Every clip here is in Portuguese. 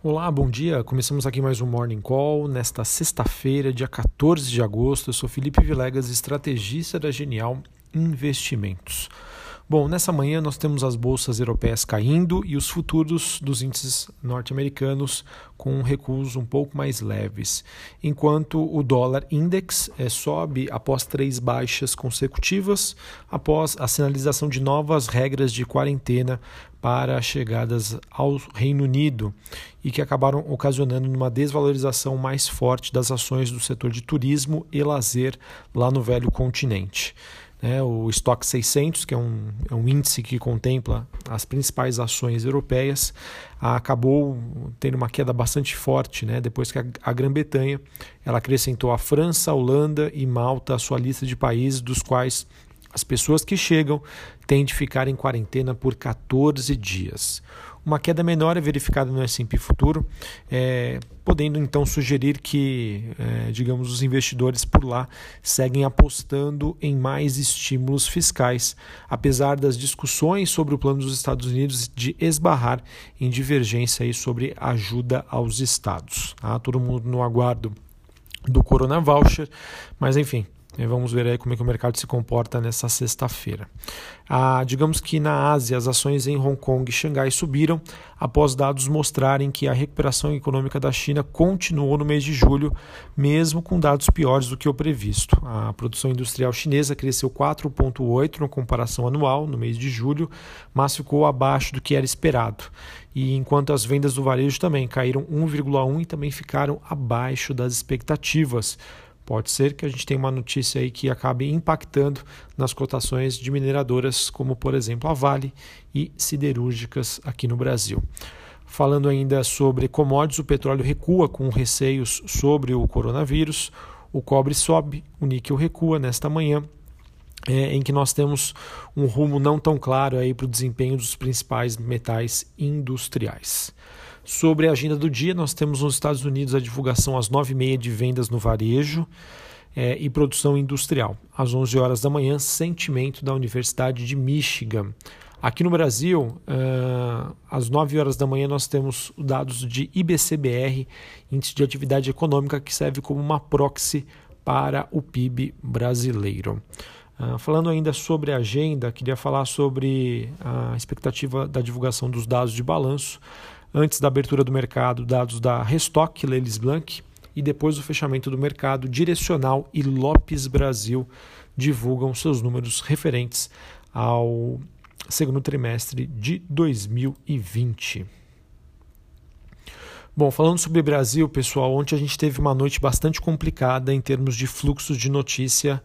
Olá, bom dia. Começamos aqui mais um Morning Call nesta sexta-feira, dia 14 de agosto. Eu sou Felipe Vilegas, estrategista da Genial Investimentos. Bom, nessa manhã nós temos as bolsas europeias caindo e os futuros dos índices norte-americanos com recuos um pouco mais leves, enquanto o dólar index é, sobe após três baixas consecutivas, após a sinalização de novas regras de quarentena para chegadas ao Reino Unido e que acabaram ocasionando uma desvalorização mais forte das ações do setor de turismo e lazer lá no velho continente. Né, o Stock 600, que é um, é um índice que contempla as principais ações europeias, acabou tendo uma queda bastante forte né, depois que a, a Grã-Bretanha ela acrescentou a França, a Holanda e Malta à sua lista de países dos quais as pessoas que chegam têm de ficar em quarentena por 14 dias. Uma queda menor é verificada no S&P Futuro, é, podendo então sugerir que, é, digamos, os investidores por lá seguem apostando em mais estímulos fiscais, apesar das discussões sobre o plano dos Estados Unidos de esbarrar em divergência aí sobre ajuda aos estados. Tá? Todo mundo no aguardo do Corona Voucher, mas enfim, Vamos ver aí como é que o mercado se comporta nessa sexta-feira. Ah, digamos que na Ásia, as ações em Hong Kong e Xangai subiram após dados mostrarem que a recuperação econômica da China continuou no mês de julho, mesmo com dados piores do que o previsto. A produção industrial chinesa cresceu 4,8% na comparação anual, no mês de julho, mas ficou abaixo do que era esperado. E enquanto as vendas do varejo também caíram 1,1% e também ficaram abaixo das expectativas. Pode ser que a gente tenha uma notícia aí que acabe impactando nas cotações de mineradoras, como por exemplo a Vale e siderúrgicas aqui no Brasil. Falando ainda sobre commodities, o petróleo recua com receios sobre o coronavírus, o cobre sobe, o níquel recua nesta manhã, é, em que nós temos um rumo não tão claro aí para o desempenho dos principais metais industriais. Sobre a agenda do dia, nós temos nos Estados Unidos a divulgação às 9h30 de vendas no varejo é, e produção industrial. Às 11 horas da manhã, sentimento da Universidade de Michigan. Aqui no Brasil, uh, às 9 horas da manhã, nós temos dados de IBCBR, Índice de Atividade Econômica, que serve como uma proxy para o PIB brasileiro. Uh, falando ainda sobre a agenda, queria falar sobre a expectativa da divulgação dos dados de balanço antes da abertura do mercado, dados da Restock, Lelis Blanc, e depois do fechamento do mercado, Direcional e Lopes Brasil divulgam seus números referentes ao segundo trimestre de 2020. Bom, falando sobre Brasil, pessoal, ontem a gente teve uma noite bastante complicada em termos de fluxos de notícia,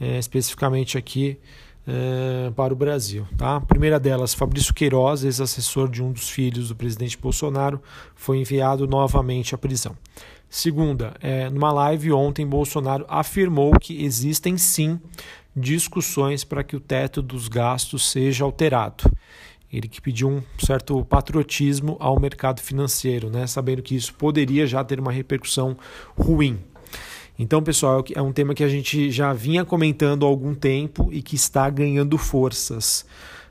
é, especificamente aqui é, para o Brasil. Tá? A primeira delas, Fabrício Queiroz, ex-assessor de um dos filhos do presidente Bolsonaro, foi enviado novamente à prisão. Segunda, é, numa live ontem, Bolsonaro afirmou que existem sim discussões para que o teto dos gastos seja alterado. Ele que pediu um certo patriotismo ao mercado financeiro, né? sabendo que isso poderia já ter uma repercussão ruim. Então, pessoal, é um tema que a gente já vinha comentando há algum tempo e que está ganhando forças.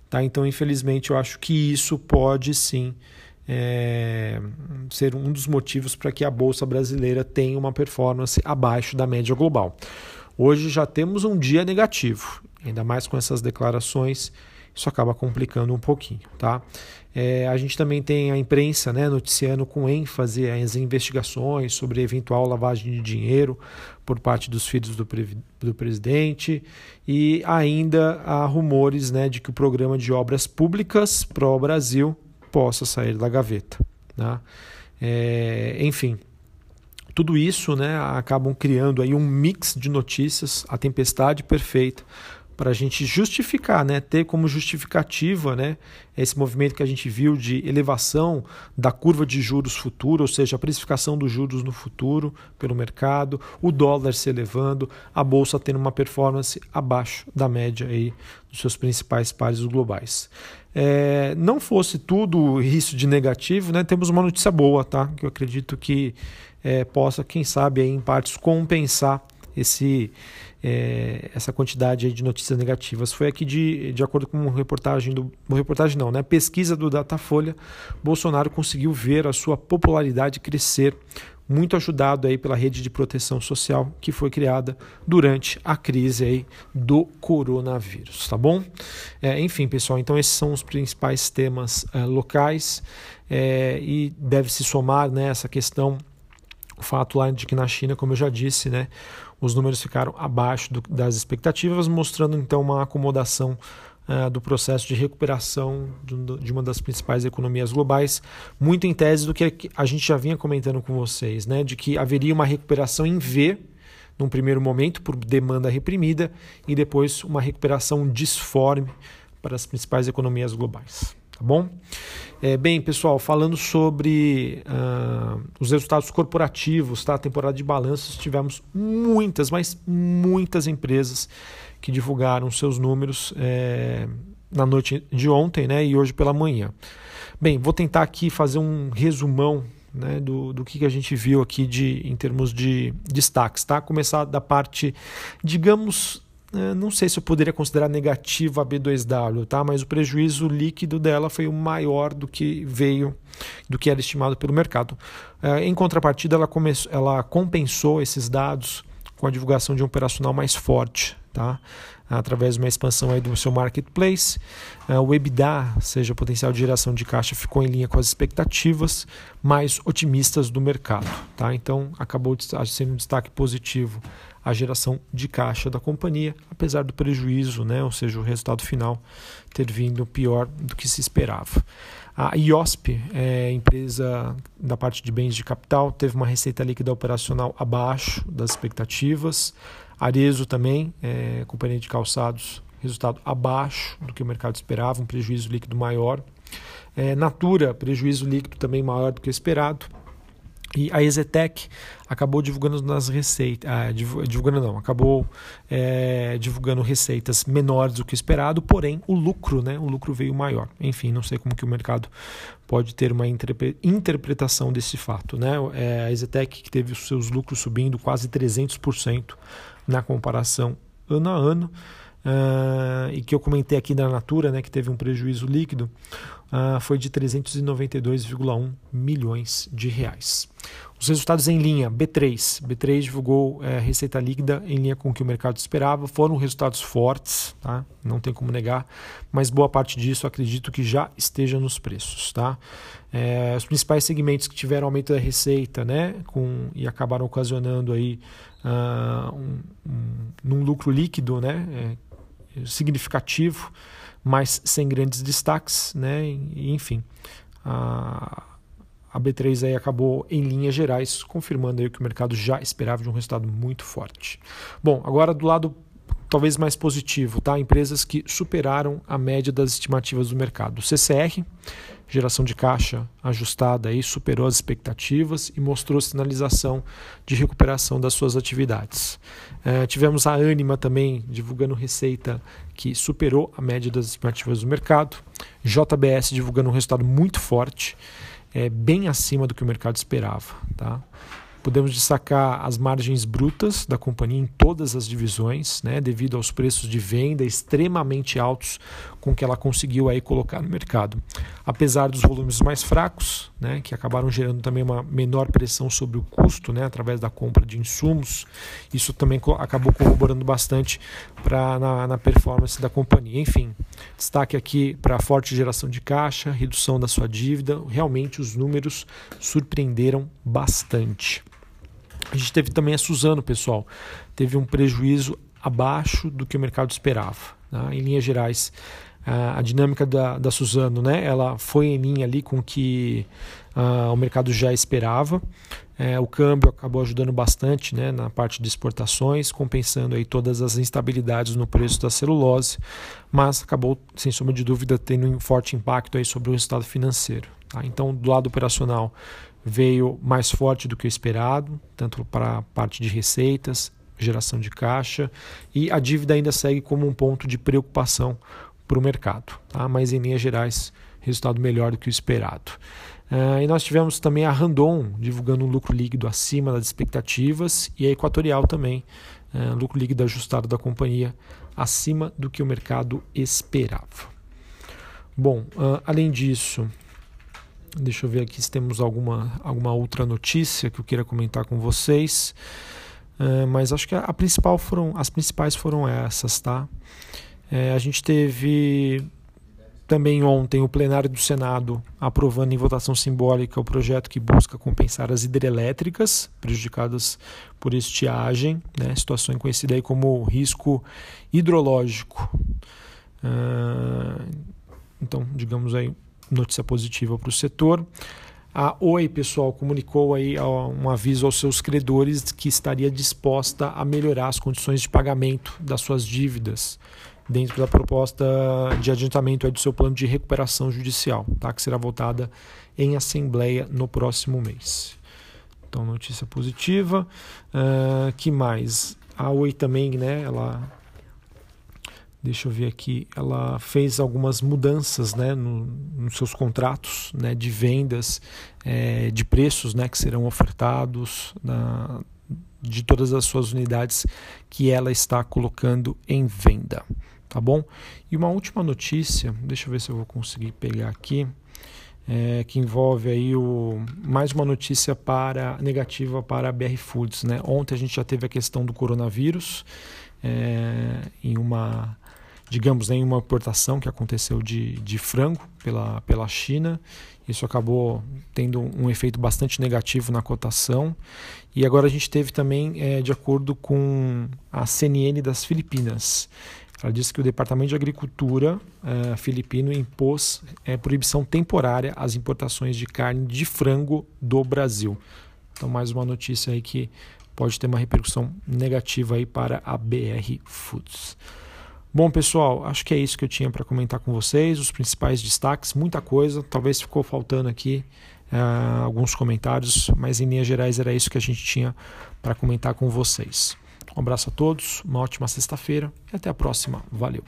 Tá? Então, infelizmente, eu acho que isso pode sim é, ser um dos motivos para que a Bolsa Brasileira tenha uma performance abaixo da média global. Hoje já temos um dia negativo, ainda mais com essas declarações isso acaba complicando um pouquinho, tá? É, a gente também tem a imprensa né, noticiando com ênfase as investigações sobre eventual lavagem de dinheiro por parte dos filhos do, do presidente e ainda há rumores né, de que o programa de obras públicas Pro Brasil possa sair da gaveta. Né? É, enfim, tudo isso né, acabam criando aí um mix de notícias, a tempestade perfeita para a gente justificar, né, ter como justificativa né, esse movimento que a gente viu de elevação da curva de juros futuro, ou seja, a precificação dos juros no futuro pelo mercado, o dólar se elevando, a bolsa tendo uma performance abaixo da média aí dos seus principais pares globais. É, não fosse tudo isso de negativo, né, temos uma notícia boa, tá? Que eu acredito que é, possa, quem sabe, aí, em partes compensar esse, é, essa quantidade de notícias negativas. Foi aqui de, de acordo com uma reportagem do uma reportagem não, né? Pesquisa do Datafolha, Bolsonaro conseguiu ver a sua popularidade crescer muito ajudado aí pela rede de proteção social que foi criada durante a crise aí do coronavírus, tá bom? É, enfim, pessoal, então esses são os principais temas é, locais é, e deve se somar né, questão o fato lá de que na China, como eu já disse, né, os números ficaram abaixo do, das expectativas, mostrando então uma acomodação uh, do processo de recuperação de, de, uma das principais economias globais, muito em tese do que a gente já vinha comentando com vocês, né, de que haveria uma recuperação em V num primeiro momento por demanda reprimida e depois uma recuperação disforme para as principais economias globais. Tá bom? É, bem, pessoal, falando sobre uh, os resultados corporativos, tá? temporada de balanços, tivemos muitas, mas muitas empresas que divulgaram seus números é, na noite de ontem né, e hoje pela manhã. Bem, vou tentar aqui fazer um resumão né, do, do que, a gente viu aqui de, em termos de destaques. Tá? Começar da parte, digamos, não sei se eu poderia considerar negativa a B2W, tá? mas o prejuízo líquido dela foi o maior do que veio, do que era estimado pelo mercado. É, em contrapartida, ela, começou, ela compensou esses dados com a divulgação de um operacional mais forte, tá? através de uma expansão aí do seu marketplace. Uh, o EBITDA, seja o potencial de geração de caixa, ficou em linha com as expectativas mais otimistas do mercado. Tá? Então, acabou sendo um destaque positivo a geração de caixa da companhia, apesar do prejuízo, né? ou seja, o resultado final ter vindo pior do que se esperava. A IOSP, é, empresa da parte de bens de capital, teve uma receita líquida operacional abaixo das expectativas. Arezo também, é, companhia de calçados, resultado abaixo do que o mercado esperava, um prejuízo líquido maior. É, Natura, prejuízo líquido também maior do que esperado. E a Exetec acabou divulgando nas receitas, ah, divulgando não, acabou é, divulgando receitas menores do que esperado, porém o lucro, né, o lucro veio maior. Enfim, não sei como que o mercado pode ter uma interpretação desse fato, né? É, a Exetec que teve os seus lucros subindo quase 300% na comparação ano a ano. Uh, e que eu comentei aqui da Natura, né, que teve um prejuízo líquido, uh, foi de 392,1 milhões de reais. Os resultados em linha, B3. B3 divulgou é, receita líquida em linha com o que o mercado esperava. Foram resultados fortes, tá? não tem como negar, mas boa parte disso acredito que já esteja nos preços. Tá? É, os principais segmentos que tiveram aumento da receita né, com, e acabaram ocasionando aí, uh, um, um, lucro líquido né, é, significativo, mas sem grandes destaques. Né, enfim. Uh, a B3 aí acabou em linhas gerais, confirmando aí o que o mercado já esperava de um resultado muito forte. Bom, agora do lado talvez mais positivo, tá? Empresas que superaram a média das estimativas do mercado. CCR, geração de caixa ajustada aí, superou as expectativas e mostrou sinalização de recuperação das suas atividades. É, tivemos a Anima também divulgando receita que superou a média das estimativas do mercado. JBS divulgando um resultado muito forte é, bem acima do que o mercado esperava. Tá? Podemos destacar as margens brutas da companhia em todas as divisões, né, devido aos preços de venda extremamente altos com que ela conseguiu aí colocar no mercado. Apesar dos volumes mais fracos, né, que acabaram gerando também uma menor pressão sobre o custo, né, através da compra de insumos, isso também acabou corroborando bastante para na, na performance da companhia. Enfim, destaque aqui para a forte geração de caixa, redução da sua dívida, realmente os números surpreenderam bastante. A gente teve também a Suzano, pessoal. Teve um prejuízo abaixo do que o mercado esperava. Tá? Em linhas gerais, a dinâmica da, da Suzano, né? Ela foi em linha ali com o que uh, o mercado já esperava. É, o câmbio acabou ajudando bastante né, na parte de exportações, compensando aí todas as instabilidades no preço da celulose, mas acabou, sem sombra de dúvida, tendo um forte impacto aí sobre o resultado financeiro. Tá? Então, do lado operacional, veio mais forte do que o esperado, tanto para a parte de receitas, geração de caixa, e a dívida ainda segue como um ponto de preocupação para o mercado. Tá? Mas em linhas gerais, resultado melhor do que o esperado. Uh, e nós tivemos também a Randon divulgando um lucro líquido acima das expectativas e a Equatorial também é, lucro líquido ajustado da companhia acima do que o mercado esperava. Bom, uh, além disso, deixa eu ver aqui se temos alguma, alguma outra notícia que eu queira comentar com vocês. Uh, mas acho que a, a, principal foram, as principais foram essas, tá? É, a gente teve também ontem o plenário do Senado aprovando em votação simbólica o projeto que busca compensar as hidrelétricas prejudicadas por estiagem, né, situação conhecida aí como risco hidrológico. Uh, então, digamos aí, notícia positiva para o setor. A Oi, pessoal, comunicou aí um aviso aos seus credores que estaria disposta a melhorar as condições de pagamento das suas dívidas dentro da proposta de adiantamento do seu plano de recuperação judicial, tá? que será votada em assembleia no próximo mês. Então, notícia positiva. Uh, que mais? A Oi também, né? Ela deixa eu ver aqui, ela fez algumas mudanças né, no, nos seus contratos né, de vendas, é, de preços né, que serão ofertados na, de todas as suas unidades que ela está colocando em venda tá bom? E uma última notícia, deixa eu ver se eu vou conseguir pegar aqui, é, que envolve aí o, mais uma notícia para negativa para a BR Foods, né? Ontem a gente já teve a questão do coronavírus é, em uma digamos, em uma importação que aconteceu de, de frango pela, pela China. Isso acabou tendo um efeito bastante negativo na cotação. E agora a gente teve também, é, de acordo com a CNN das Filipinas, ela disse que o Departamento de Agricultura uh, filipino impôs uh, proibição temporária às importações de carne de frango do Brasil. Então, mais uma notícia aí que pode ter uma repercussão negativa aí para a BR Foods. Bom, pessoal, acho que é isso que eu tinha para comentar com vocês, os principais destaques, muita coisa, talvez ficou faltando aqui uh, alguns comentários, mas em linhas gerais era isso que a gente tinha para comentar com vocês. Um abraço a todos, uma ótima sexta-feira e até a próxima. Valeu!